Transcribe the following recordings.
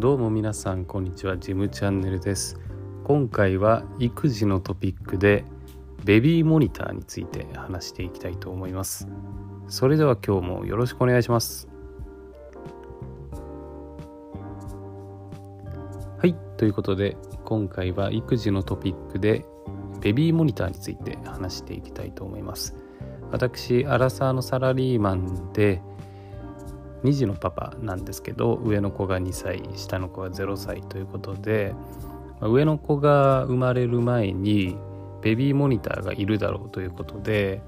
どうも皆さんこんにちは。ジムチャンネルです。今回は育児のトピックでベビーモニターについて話していきたいと思います。それでは今日もよろしくお願いします。はい。ということで今回は育児のトピックでベビーモニターについて話していきたいと思います。私アラサーのサラリーマンで2児のパパなんですけど上の子が2歳下の子が0歳ということで上の子が生まれる前にベビーモニターがいるだろうということで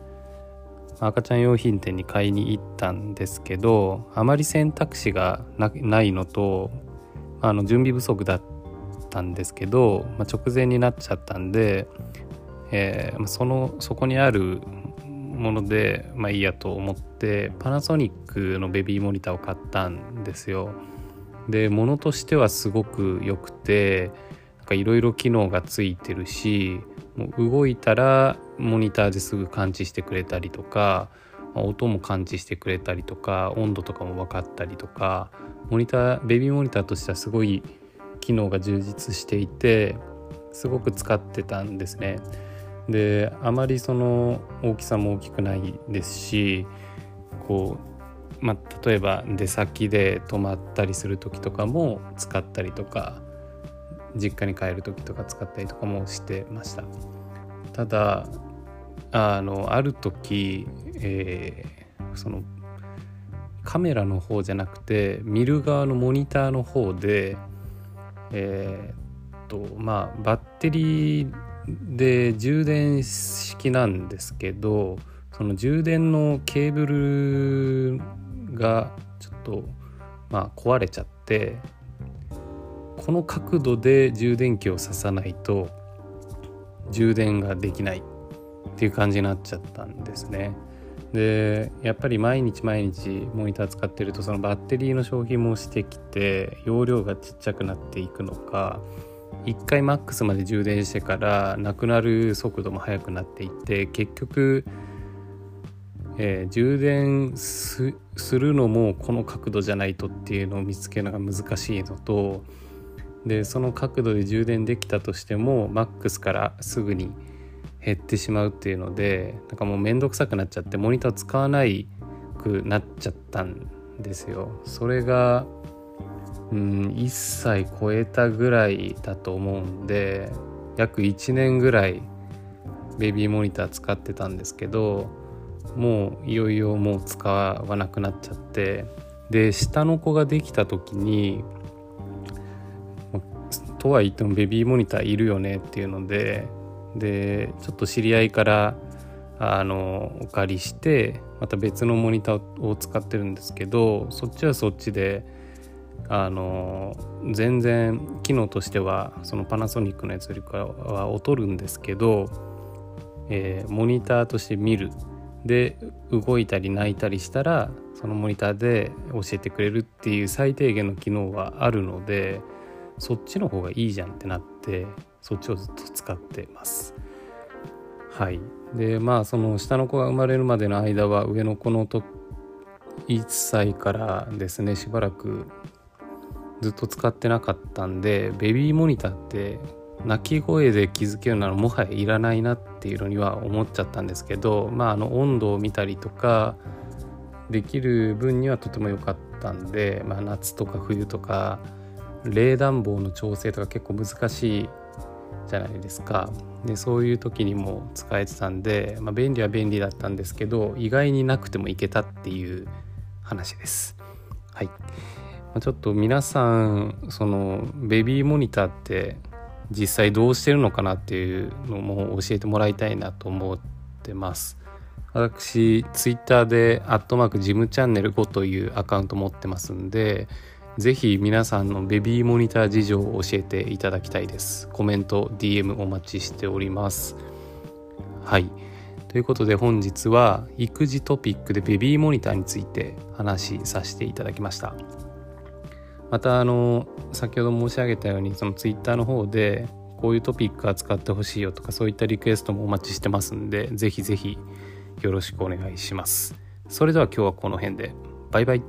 赤ちゃん用品店に買いに行ったんですけどあまり選択肢がないのとあの準備不足だったんですけど、まあ、直前になっちゃったんで、えー、そのそこにあるものでまあいいやと思ってパナソニックのベビーモニターを買ったんですよ。で物としてはすごく良くていろいろ機能がついてるしもう動いたらモニターですぐ感知してくれたりとか音も感知してくれたりとか温度とかも分かったりとかモニターベビーモニターとしてはすごい機能が充実していてすごく使ってたんですね。であまりその大きさも大きくないですしこう、まあ、例えば出先で泊まったりする時とかも使ったりとか実家に帰る時とか使ったりとかもしてました。ただあのある時、えー、そのカメラの方じゃなくて見る側のモニターの方でえー、っとまあバッテリーで充電式なんですけどその充電のケーブルがちょっとまあ壊れちゃってこの角度で充電器を挿さないと充電ができないっていう感じになっちゃったんですね。でやっぱり毎日毎日モニター使ってるとそのバッテリーの消費もしてきて容量がちっちゃくなっていくのか1回マックスまで充電してからなくなる速度も速くなっていって結局、えー、充電するのもこの角度じゃないとっていうのを見つけるのが難しいのとでその角度で充電できたとしてもマックスからすぐに減ってしまうっていうのでなんかもう面倒くさくなっちゃってモニター使わないくなっちゃったんですよ。それがうん1歳超えたぐらいだと思うんで約1年ぐらいベビーモニター使ってたんですけどもういよいよもう使わなくなっちゃってで下の子ができた時にとは言ってもベビーモニターいるよねっていうのででちょっと知り合いからあのお借りしてまた別のモニターを使ってるんですけどそっちはそっちであの全然機能としてはそのパナソニックのやつよりかは劣るんですけど、えー、モニターとして見るで動いたり泣いたりしたらそのモニターで教えてくれるっていう最低限の機能はあるのでそっちの方がいいじゃんってなってそっちをずっと使ってます。はいでまあその下の子が生まれるまでの間は上の子のと1歳からですねしばらくずっと使ってなかったんでベビーモニターって鳴き声で気づけるならもはやいらないなっていうのには思っちゃったんですけどまああの温度を見たりとかできる分にはとても良かったんで、まあ、夏とか冬とか冷暖房の調整とか結構難しいじゃないですかでそういう時にも使えてたんで、まあ、便利は便利だったんですけど意外になくてもいけたっていう話です。はいちょっと皆さんそのベビーモニターって実際どうしてるのかなっていうのも教えてもらいたいなと思ってます。私ツイッターで「アットマークジムチャンネル5」というアカウント持ってますんで是非皆さんのベビーモニター事情を教えていただきたいです。コメント DM お待ちしております。はいということで本日は育児トピックでベビーモニターについて話しさせていただきました。またあの先ほど申し上げたようにその Twitter の方でこういうトピック扱ってほしいよとかそういったリクエストもお待ちしてますんでぜひぜひよろしくお願いします。それでは今日はこの辺でバイバイ。